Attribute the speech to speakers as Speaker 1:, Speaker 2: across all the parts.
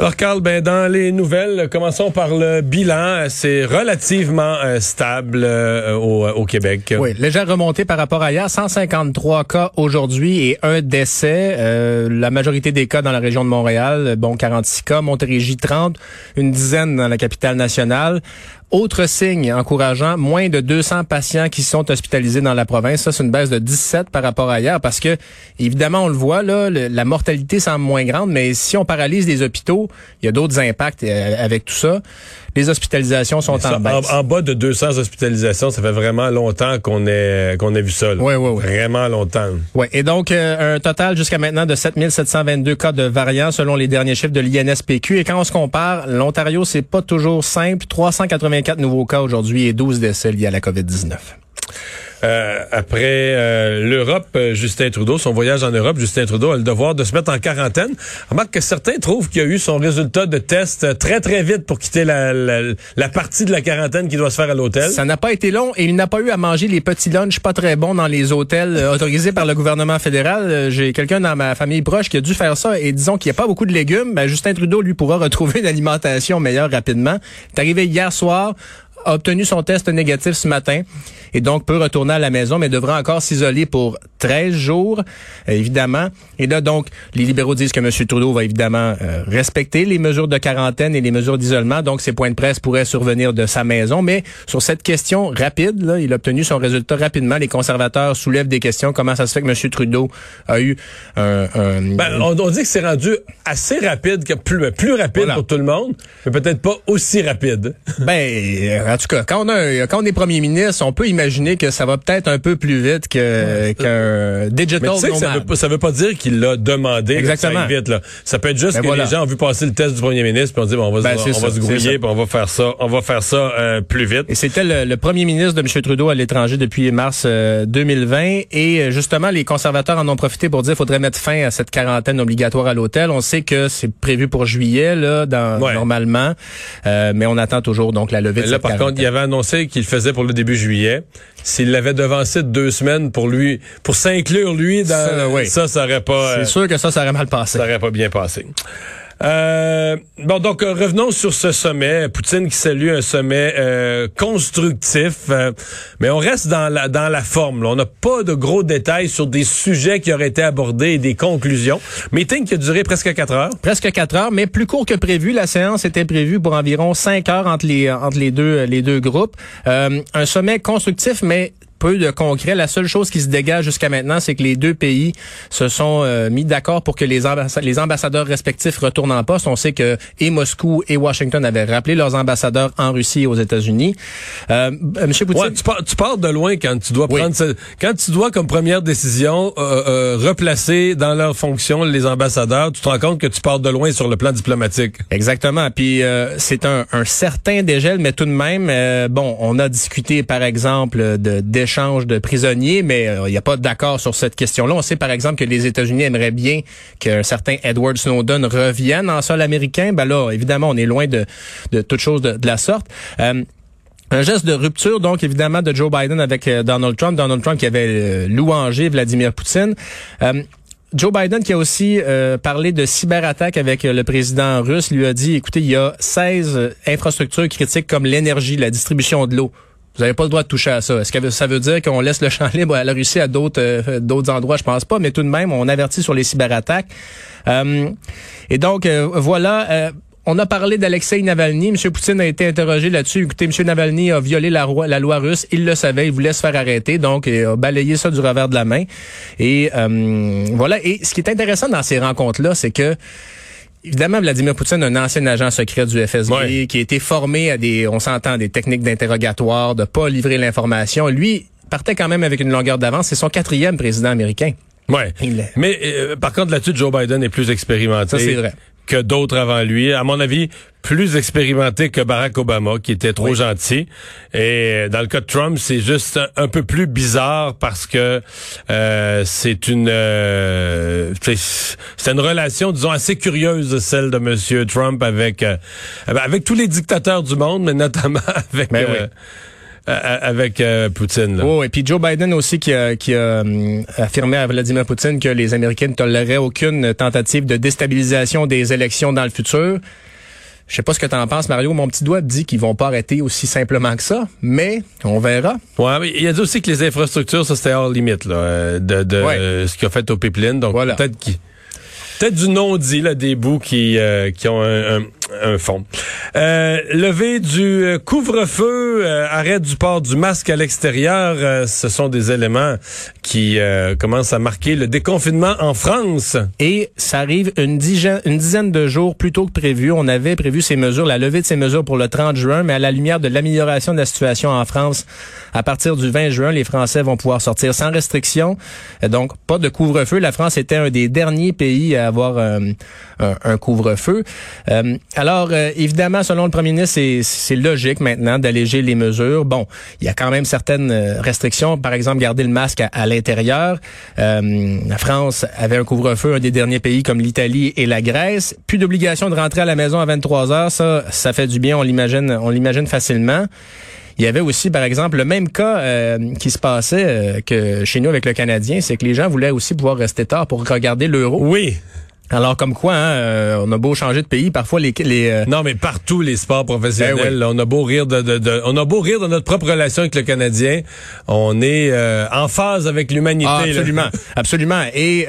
Speaker 1: Alors, Carl, ben, dans les nouvelles, commençons par le bilan. C'est relativement euh, stable euh, au, au, Québec.
Speaker 2: Oui, légère remontée par rapport à hier. 153 cas aujourd'hui et un décès. Euh, la majorité des cas dans la région de Montréal. Bon, 46 cas. Montérégie, 30. Une dizaine dans la capitale nationale. Autre signe encourageant, moins de 200 patients qui sont hospitalisés dans la province. Ça, c'est une baisse de 17 par rapport à hier parce que, évidemment, on le voit, là, la mortalité semble moins grande, mais si on paralyse les hôpitaux, il y a d'autres impacts euh, avec tout ça. Les hospitalisations sont en baisse.
Speaker 1: En, bas de 200 hospitalisations, ça fait vraiment longtemps qu'on est qu'on a vu ça.
Speaker 2: Oui, oui, oui.
Speaker 1: Vraiment longtemps.
Speaker 2: Oui, et donc euh, un total jusqu'à maintenant de 7722 cas de variants selon les derniers chiffres de l'INSPQ. Et quand on se compare, l'Ontario, c'est pas toujours simple. 384 nouveaux cas aujourd'hui et 12 décès liés à la COVID-19.
Speaker 1: Euh, après euh, l'Europe, euh, Justin Trudeau, son voyage en Europe, Justin Trudeau a le devoir de se mettre en quarantaine. Remarque que certains trouvent qu'il a eu son résultat de test très très vite pour quitter la, la, partie de la quarantaine qui doit se faire à l'hôtel.
Speaker 2: Ça n'a pas été long et il n'a pas eu à manger les petits lunchs pas très bons dans les hôtels autorisés par le gouvernement fédéral. J'ai quelqu'un dans ma famille proche qui a dû faire ça et disons qu'il n'y a pas beaucoup de légumes. Ben, Justin Trudeau lui pourra retrouver une alimentation meilleure rapidement. Il est arrivé hier soir a obtenu son test négatif ce matin et donc peut retourner à la maison, mais devra encore s'isoler pour 13 jours, euh, évidemment. Et là, donc, les libéraux disent que M. Trudeau va évidemment euh, respecter les mesures de quarantaine et les mesures d'isolement. Donc, ses points de presse pourraient survenir de sa maison. Mais sur cette question rapide, là, il a obtenu son résultat rapidement. Les conservateurs soulèvent des questions. Comment ça se fait que M. Trudeau a eu un...
Speaker 1: Ben, on, dit que c'est rendu assez rapide, que plus, plus rapide pour tout le monde, mais peut-être pas aussi rapide.
Speaker 2: Ben, en tout cas, quand on, a, quand on est premier ministre, on peut imaginer que ça va peut-être un peu plus vite que qu'un digital
Speaker 1: Mais ça veut, ça veut pas dire qu'il l'a demandé Exactement. vite. Là. Ça peut être juste ben que les gens ont vu passer le test du premier ministre puis on dit bon, on va, ben, on, va se grouiller puis on va faire ça, on va faire ça euh, plus vite.
Speaker 2: Et c'était le, premier ministre de M. Trudeau à l'étranger depuis mars 2020 euh, et euh, justement les conservateurs en ont profité pour dire qu'il faudrait mettre fin à cette quarantaine obligatoire à l'hôtel. On sait que c'est prévu pour juillet là, dans, normalement, mais on attend toujours donc la levée de cette
Speaker 1: il avait annoncé qu'il faisait pour le début juillet. S'il l'avait devancé de deux semaines pour lui, pour s'inclure lui dans ça, ça, ça aurait pas.
Speaker 2: C'est sûr que ça, ça aurait mal passé.
Speaker 1: Ça aurait pas bien passé. Euh, bon, donc euh, revenons sur ce sommet. Poutine qui salue un sommet euh, constructif, mais on reste dans la dans la forme. On n'a pas de gros détails sur des sujets qui auraient été abordés et des conclusions. Meeting qui a duré presque quatre heures.
Speaker 2: Presque quatre heures, mais plus court que prévu. La séance était prévue pour environ cinq heures entre les entre les deux les deux groupes. un sommet constructif, mais peu de concret. La seule chose qui se dégage jusqu'à maintenant, c'est que les deux pays se sont euh, mis d'accord pour que les, les ambassadeurs respectifs retournent en poste. On sait que et Moscou et Washington avaient rappelé leurs ambassadeurs en Russie et aux États-Unis.
Speaker 1: Euh, Monsieur Poutine, tu, pars, tu, pars, de loin quand tu dois prendre quand tu dois comme première décision euh, euh, replacer dans leur fonction les ambassadeurs. Tu te rends compte que tu pars de loin sur le plan diplomatique.
Speaker 2: Exactement. Puis c'est un, un, certain dégel, mais tout de même, bon, on a discuté par exemple de échange de prisonniers, mais euh, il n'y a pas d'accord sur cette question-là. On sait par exemple que les États-Unis aimeraient bien qu'un certain Edward Snowden revienne en sol américain. Ben là, évidemment, on est loin de, de toute chose de, la sorte. Euh, un geste de rupture, donc évidemment, de Joe Biden avec euh, Donald Trump. Donald Trump qui avait louangé Vladimir Poutine. Joe Biden qui a aussi parlé de cyberattaque avec le président russe lui a dit, écoutez, il y a 16 infrastructures critiques comme l'énergie, la distribution de l'eau, vous n'avez pas le droit de toucher à ça. Est-ce que ça veut dire qu'on laisse le champ libre à la Russie à d'autres euh, d'autres endroits? Je pense pas, mais tout de même, on avertit sur les cyberattaques. Euh, et donc, euh, voilà. on a parlé d'Alexei Navalny. M. Poutine a été interrogé là-dessus. Écoutez, M. Navalny a violé la, la loi russe. Il le savait. Il voulait se faire arrêter. Donc, il a balayé ça du revers de la main. Et voilà. Et ce qui est intéressant dans ces rencontres-là, c'est que Évidemment, Vladimir Poutine, un ancien agent secret du FSB, qui a été formé à des, on s'entend, des techniques d'interrogatoire, de pas livrer l'information. Lui partait quand même avec une longueur d'avance. C'est son quatrième président américain.
Speaker 1: Ouais. Mais euh, par contre, là-dessus, Joe Biden est plus expérimenté.
Speaker 2: Ça, c'est vrai
Speaker 1: que d'autres avant lui. À mon avis, plus expérimenté que Barack Obama, qui était trop gentil. Et dans le cas de Trump, c'est juste un, peu plus bizarre parce que euh, c'est une euh, c'est une relation, disons, assez curieuse celle de Monsieur Trump avec euh, avec tous les dictateurs du monde, mais notamment avec.
Speaker 2: Ben
Speaker 1: avec Poutine. Là.
Speaker 2: Oh, et puis Joe Biden aussi qui a, qui a affirmé à Vladimir Poutine que les Américains ne toléreraient aucune tentative de déstabilisation des élections dans le futur. Je sais pas ce que tu en penses, Mario. Mon petit doigt dit qu'ils vont pas arrêter aussi simplement que ça, mais on verra.
Speaker 1: Ouais, mais il a dit aussi que les infrastructures, ça c'était hors limite là, de, de ce qu'il a fait au pipeline. Donc voilà. peut-être peut-être du non-dit là, des bouts qui, euh, qui ont un, un fond. Euh, levé du euh, couvre-feu, euh, arrêt du port du masque à l'extérieur, euh, ce sont des éléments qui commencent à marquer le déconfinement en France.
Speaker 2: Et ça arrive une dizaine, de jours plus tôt que prévu. On avait prévu ces mesures, la levée de ces mesures pour le 30 juin, mais à la lumière de l'amélioration de la situation en France, à partir du 20 juin, les Français vont pouvoir sortir sans restriction. Donc, pas de couvre-feu. La France était un des derniers pays à avoir un, un couvre-feu. Alors, euh, évidemment, selon le premier ministre, c'est logique maintenant d'alléger les mesures. Bon, il y a quand même certaines euh, restrictions. Par exemple, garder le masque à, l'intérieur. Euh, la France avait un couvre-feu, un des derniers pays comme l'Italie et la Grèce. Plus d'obligation de rentrer à la maison à 23 heures. Ça, ça fait du bien. On l'imagine, on l'imagine facilement. Il y avait aussi, par exemple, le même cas qui se passait que chez nous avec le Canadien, c'est que les gens voulaient aussi pouvoir rester tard pour regarder l'euro.
Speaker 1: Oui.
Speaker 2: Alors comme quoi, hein, euh, on a beau changer de pays, parfois les les
Speaker 1: euh, non mais partout les sports professionnels, ben on a beau rire de, de, on a beau rire de notre propre relation avec le Canadien, on est euh, en phase avec l'humanité. Ah,
Speaker 2: absolument, absolument. Et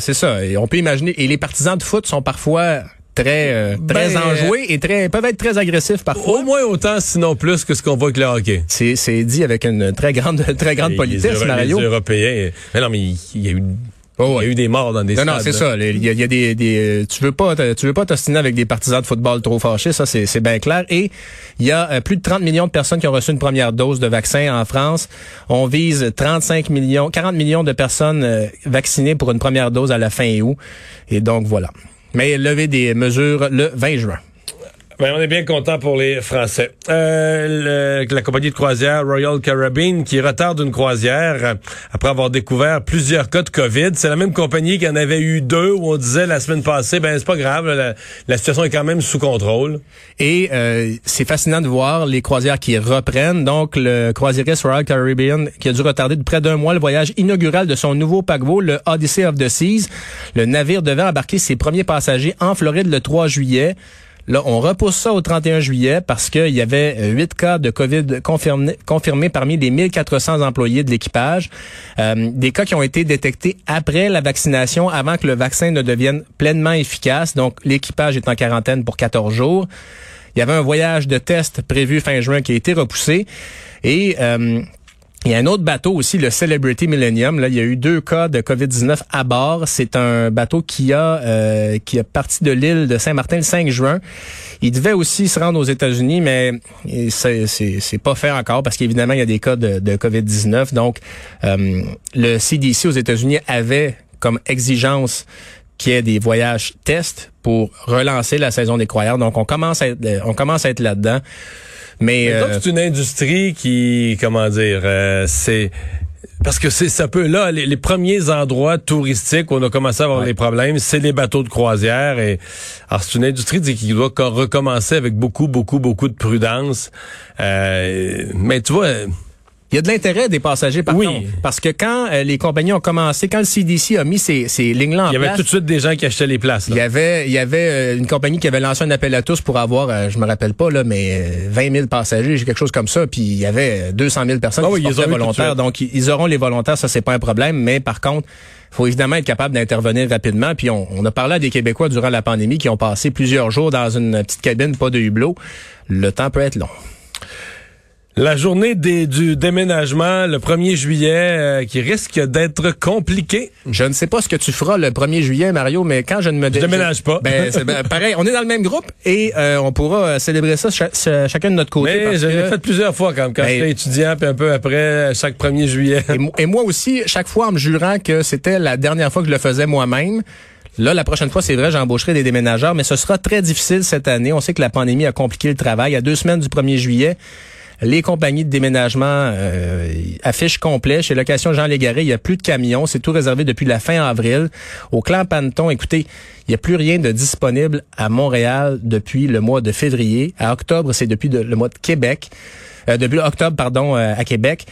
Speaker 2: c'est ça. Et on peut imaginer. Et les partisans de foot sont parfois très très ben, enjoués et très peuvent être très agressifs parfois.
Speaker 1: Au moins autant, sinon plus que ce qu'on voit avec le hockey.
Speaker 2: C'est c'est dit avec une très grande très grande politesse, Mario.
Speaker 1: Les Européens. Mais non, mais il y a eu Oh, il y a eu des morts dans des
Speaker 2: non, Non, c'est ça. Il y a, des, des, tu veux pas, tu veux pas t'ostiner avec des partisans de football trop fâchés, ça c'est bien clair. Et il y a euh, plus de 30 millions de personnes qui ont reçu une première dose de vaccin en France. On vise 35 millions, 40 millions de personnes euh, vaccinées pour une première dose à la fin août. Et donc voilà. Mais lever des mesures le 20 juin.
Speaker 1: Ben, on est bien content pour les Français. Euh, la compagnie de croisière Royal Caribbean qui retarde une croisière après avoir découvert plusieurs cas de COVID. C'est la même compagnie qui en avait eu deux où on disait la semaine passée, ben c'est pas grave, la, situation est quand même sous contrôle.
Speaker 2: Et euh, c'est fascinant de voir les croisières qui reprennent. Donc le croisiériste Royal Caribbean qui a dû retarder de près d'un mois le voyage inaugural de son nouveau paquebot, le Odyssey of the Seas. Le navire devait embarquer ses premiers passagers en Floride le 3 juillet. Là, on repousse ça au 31 juillet parce qu'il y avait euh, huit cas de COVID confirmés, parmi les 1400 employés de l'équipage. Euh, des cas qui ont été détectés après la vaccination, avant que le vaccin ne devienne pleinement efficace. Donc, l'équipage est en quarantaine pour 14 jours. Il y avait un voyage de test prévu fin juin qui a été repoussé. Et euh, il y a un autre bateau aussi, le Celebrity Millennium. Là, il y a eu deux cas de COVID-19 à bord. C'est un bateau qui a euh, qui a parti de l'île de Saint-Martin le 5 juin. Il devait aussi se rendre aux États-Unis, mais c'est, c'est, pas fait encore parce qu'évidemment, il y a des cas de, de COVID-19. Donc, euh, le CDC aux États-Unis avait comme exigence qu'il y ait des voyages tests pour relancer la saison des croyants. Donc, on commence à être, on commence à être là-dedans.
Speaker 1: Mais, euh, c'est une industrie qui, comment dire, euh, c'est parce que c'est ça peut là les, premiers endroits touristiques où on a commencé à avoir des problèmes, c'est les bateaux de croisière et alors c'est une industrie qui doit recommencer avec beaucoup beaucoup beaucoup de prudence. Euh, mais tu vois
Speaker 2: il y a de l'intérêt des passagers par oui. Parce que quand euh, les compagnies ont commencé, quand le CDC a mis ces, ces lignes-là en
Speaker 1: place... Il y avait tout de suite des gens qui achetaient les places.
Speaker 2: Il y avait, il y avait euh, une compagnie qui avait lancé un appel à tous pour avoir, euh, je me rappelle pas, là, mais 20 000 passagers, quelque chose comme ça. Puis il y avait 200 000 personnes ah qui oui, volontaires. Donc ils auront les volontaires, ça c'est pas un problème. Mais par contre, faut évidemment être capable d'intervenir rapidement. Puis on, on, a parlé à des Québécois durant la pandémie qui ont passé plusieurs jours dans une petite cabine, pas de hublot. Le temps peut être long.
Speaker 1: La journée des, du déménagement, le 1er juillet, euh, qui risque d'être compliqué.
Speaker 2: Je ne sais pas ce que tu feras le 1er juillet, Mario, mais quand je ne me
Speaker 1: je déménage pas.
Speaker 2: Ben, ben, pareil, on est dans le même groupe et euh, on pourra euh, célébrer ça chacun de notre côté.
Speaker 1: Mais je l'ai fait plusieurs fois quand, quand ben, j'étais étudiant, puis un peu après, chaque 1er juillet.
Speaker 2: Et, et moi aussi, chaque fois en me jurant que c'était la dernière fois que je le faisais moi-même. Là, la prochaine fois, c'est vrai, j'embaucherai des déménageurs, mais ce sera très difficile cette année. On sait que la pandémie a compliqué le travail. Il y a deux semaines du 1er juillet, les compagnies de déménagement euh, affichent complet. Chez Location Jean Légaré, il n'y a plus de camions. C'est tout réservé depuis la fin avril. Au clan Panton, écoutez, il n'y a plus rien de disponible à Montréal depuis le mois de février. À octobre, c'est depuis le mois de Québec. début octobre, pardon, à Québec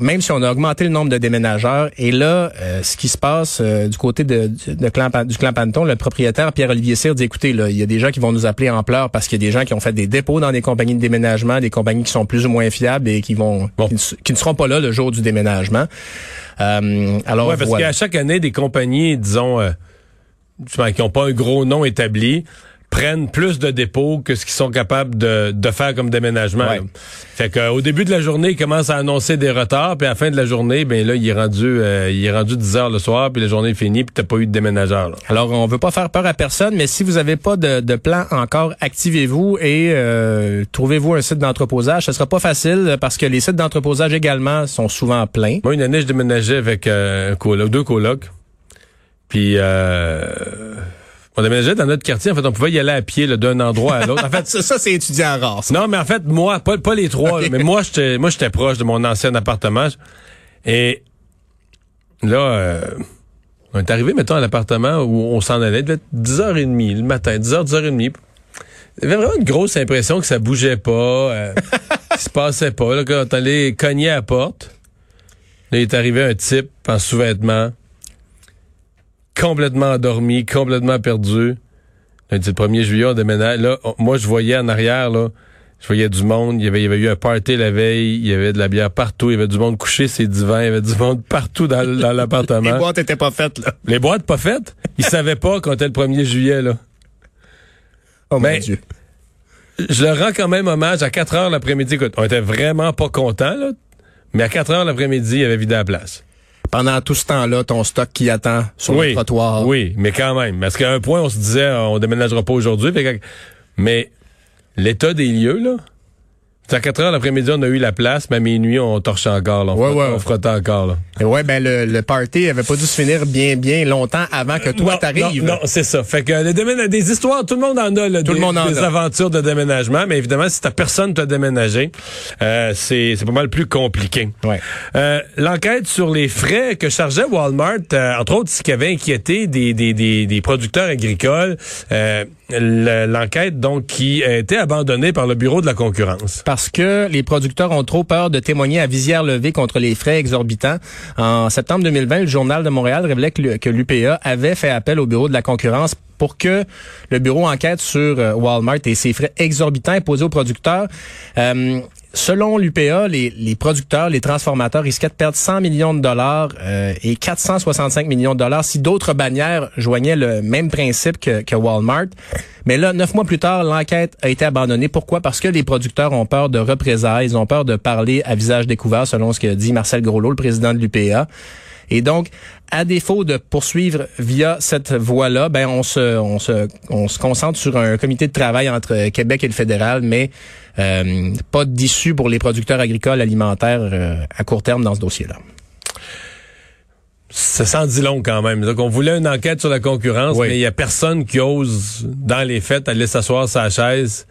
Speaker 2: même si on a augmenté le nombre de déménageurs. Et là, euh, ce qui se passe euh, du côté de, de clan, du clan Panton, le propriétaire Pierre-Olivier Cyr dit, écoutez, là, il y a des gens qui vont nous appeler en pleurs parce qu'il y a des gens qui ont fait des dépôts dans des compagnies de déménagement, des compagnies qui sont plus ou moins fiables et qui vont qui, ne seront pas là le jour du déménagement.
Speaker 1: Euh, alors, ouais, parce qu'à chaque année, des compagnies, disons, euh, qui n'ont pas un gros nom établi, prennent plus de dépôts que ce qu'ils sont capables de, de faire comme déménagement. Fait que au début de la journée, ils commencent à annoncer des retards, puis à la fin de la journée, ben là, il est rendu euh, il est rendu 10 heures le soir, puis la journée est finie, puis t'as pas eu de déménageur.
Speaker 2: Alors, on veut pas faire peur à personne, mais si vous avez pas de, de plan encore, activez-vous et euh, trouvez-vous un site d'entreposage. Ce sera pas facile parce que les sites d'entreposage également sont souvent pleins.
Speaker 1: Moi, une année, je déménageais avec euh, un coloc, deux colocs. Puis euh, on déménageait dans notre quartier. En fait, on pouvait y aller à pied d'un endroit à l'autre. En fait,
Speaker 2: ça, c'est étudiant rare.
Speaker 1: Non, mais en fait, moi, pas, pas les trois, mais moi, j'étais, moi, j'étais proche de mon ancien appartement. Et là, euh, on est arrivé, mettons, à l'appartement où on s'en allait. Il devait être 10h30 le matin, 10h, 10h30. Il y avait vraiment une grosse impression que ça bougeait pas, euh, qu'il se passait pas. Là, quand on allait cogner à la porte, là, il est arrivé un type en sous-vêtements complètement endormi, complètement perdu. Le 1er juillet, on déménage. Là, moi, je voyais en arrière, là, je voyais du monde. Il y, avait, il y avait eu un party la veille. Il y avait de la bière partout. Il y avait du monde couché ses divans. Il y avait du monde partout dans, l'appartement.
Speaker 2: Les boîtes étaient pas faites, là.
Speaker 1: Les boîtes pas faites? Ils savaient pas qu'on était le 1er juillet, là.
Speaker 2: Oh mon Dieu.
Speaker 1: Je leur rends quand même hommage à 4 heures l'après-midi. Écoute, on était vraiment pas contents, là. Mais à 4 heures l'après-midi, il y avait vidé la place
Speaker 2: pendant tout ce temps-là, ton stock qui attend sur le trottoir.
Speaker 1: Oui, mais quand même. Parce qu'à un point, on se disait, on déménagera pas aujourd'hui. Mais l'état des lieux, là, à 4 heures l'après-midi, on a eu la place, mais à minuit, on torchait encore. Là, on, frottait, encore. Là.
Speaker 2: Et ouais, ben le, le party avait pas dû se finir bien, bien longtemps avant que toi t'arrives.
Speaker 1: Non, non c'est ça. Fait que les des histoires, tout le monde en a. Là, tout des, le monde en des aventures de déménagement, mais évidemment, si t'as personne t'a déménagé, euh, c'est pas mal plus compliqué.
Speaker 2: Ouais.
Speaker 1: Euh, L'enquête sur les frais que chargeait Walmart, euh, entre autres, ce qui avait inquiété des, des, des, des producteurs agricoles, euh, l'enquête donc qui a été abandonnée par le bureau de la concurrence
Speaker 2: parce que les producteurs ont trop peur de témoigner à visière levée contre les frais exorbitants. En septembre 2020, le journal de Montréal révélait que l'UPA avait fait appel au bureau de la concurrence pour que le bureau enquête sur euh, Walmart et ses frais exorbitants imposés aux producteurs. Euh, selon l'UPA, les, les, producteurs, les transformateurs risquaient de perdre 100 millions de dollars euh, et 465 millions de dollars si d'autres bannières joignaient le même principe que, que Walmart. Mais là, neuf mois plus tard, l'enquête a été abandonnée. Pourquoi? Parce que les producteurs ont peur de représailles, ils ont peur de parler à visage découvert, selon ce que dit Marcel Groslot, le président de l'UPA. Et donc, à défaut de poursuivre via cette voie-là, ben on se, on se, on se concentre sur un comité de travail entre Québec et le fédéral, mais euh, pas d'issue pour les producteurs agricoles alimentaires euh, à court terme dans ce dossier-là.
Speaker 1: Ça sent dit long quand même. Donc, on voulait une enquête sur la concurrence, mais il y a personne qui ose, dans les fêtes, aller s'asseoir sa chaise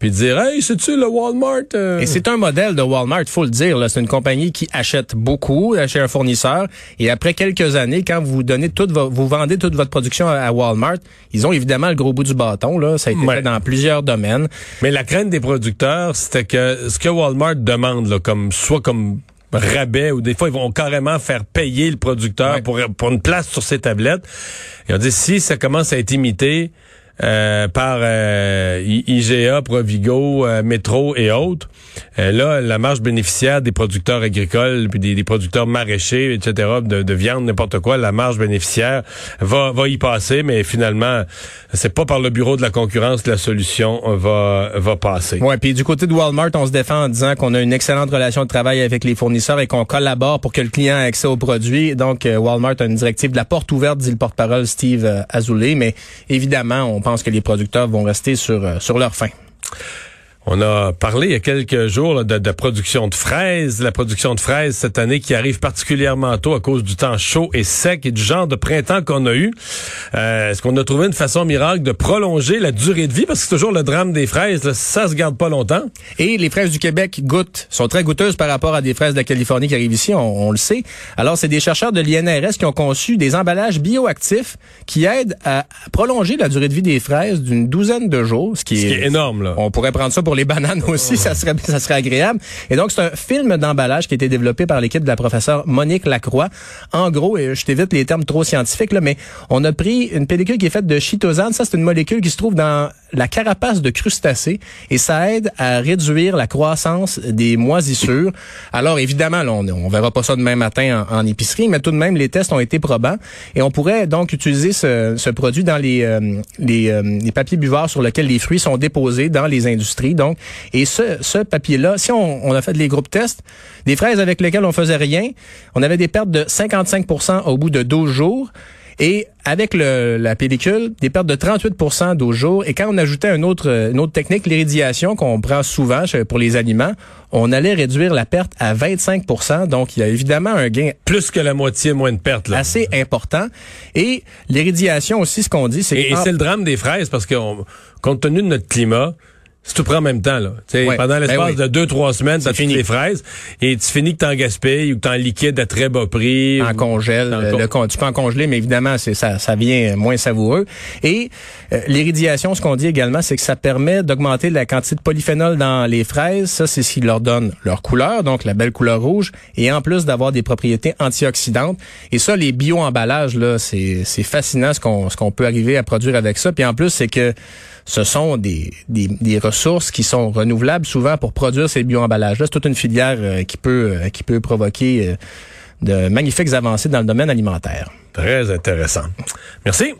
Speaker 1: puis dire hey c'est-tu le Walmart euh?
Speaker 2: et c'est un modèle de Walmart faut le dire c'est une compagnie qui achète beaucoup chez un fournisseur. Et après quelques années quand vous donnez toute vous vendez toute votre production à, Walmart ils ont évidemment le gros bout du bâton là. Ça a été fait dans plusieurs domaines.
Speaker 1: Mais la crainte des producteurs c'était que ce que Walmart demande là, comme soit comme rabais ou des fois ils vont carrément faire payer le producteur pour pour une place sur ses tablettes. Et on dit si ça commence à être imité par euh, IGA, Provigo, euh, Métro et autres. Là, la marge bénéficiaire des producteurs agricoles, puis des, producteurs maraîchers, etc., de, de viande, n'importe quoi, la marge bénéficiaire va, va y passer, mais finalement, c'est pas par le bureau de la concurrence que la solution va, va passer.
Speaker 2: Ouais, puis du côté de Walmart, on se défend en disant qu'on a une excellente relation de travail avec les fournisseurs et qu'on collabore pour que le client ait accès aux produits. Donc, Walmart a une directive de la porte ouverte, dit le porte-parole Steve Azoulay, mais évidemment, on pense que les producteurs vont rester sur, euh, sur leur faim.
Speaker 1: On a parlé il y a quelques jours de, de, production de fraises, la production de fraises cette année qui arrive particulièrement tôt à cause du temps chaud et sec et du genre de printemps qu'on a eu. Euh, Est-ce qu'on a trouvé une façon miracle de prolonger la durée de vie? Parce que c'est toujours le drame des fraises, là, ça se garde pas longtemps.
Speaker 2: Et les fraises du Québec goûtent, sont très goûteuses par rapport à des fraises de la Californie qui arrivent ici, on, le sait. Alors c'est des chercheurs de l'INRS qui ont conçu des emballages bioactifs qui aident à prolonger la durée de vie des fraises d'une douzaine de jours, ce qui,
Speaker 1: est, énorme. Là.
Speaker 2: On pourrait prendre ça pour les bananes aussi, ça serait ça serait agréable. Et donc c'est un film d'emballage qui a été développé par l'équipe de la professeure Monique Lacroix. En gros, et je t'évite les termes trop scientifiques là, mais on a pris une pellicule qui est faite de chitosane, ça c'est une molécule qui se trouve dans la carapace de crustacés et ça aide à réduire la croissance des moisissures. Alors évidemment, on, on verra pas ça demain matin en, épicerie, mais tout de même les tests ont été probants et on pourrait donc utiliser ce, ce produit dans les euh, les, euh, les, papiers buvards sur lesquels les fruits sont déposés dans les industries. Donc et ce, ce papier-là, si on, on a fait les groupes tests, des fraises avec lesquelles on faisait rien, on avait des pertes de 55% au bout de 12 jours. Et avec le, la pellicule, des pertes de 38 d'eau jour. Et quand on ajoutait une autre, une autre technique, l'iridiation qu'on prend souvent pour les aliments, on allait réduire la perte à 25% Donc, il y a évidemment un gain.
Speaker 1: Plus que la moitié moins de perte. Là.
Speaker 2: Assez important. Et l'iridiation aussi, ce qu'on dit, c'est
Speaker 1: Et, et c'est le drame des fraises parce que, compte tenu de notre climat, si tu prends en même temps, là. Pendant ben l'espace de deux, trois semaines, t'as fini les fraises et tu finis que t'en gaspilles ou que t'en liquides à très bas prix.
Speaker 2: En congèle. le, tu peux en congeler, mais évidemment, c'est ça, ça vient moins savoureux. Et euh, l'iridiation, ce qu'on dit également, c'est que ça permet d'augmenter la quantité de polyphénol dans les fraises. Ça, c'est ce qui leur donne leur couleur, donc la belle couleur rouge, et en plus d'avoir des propriétés antioxydantes. Et ça, les bio-emballages, là, c'est fascinant ce qu'on ce qu'on peut arriver à produire avec ça. Puis en plus, c'est que ce sont des, des, ressources qui sont renouvelables souvent pour produire ces bioemballages-là. C'est toute une filière euh, qui peut euh, qui peut provoquer euh, de magnifiques avancées dans le domaine alimentaire.
Speaker 1: Très intéressant. Merci.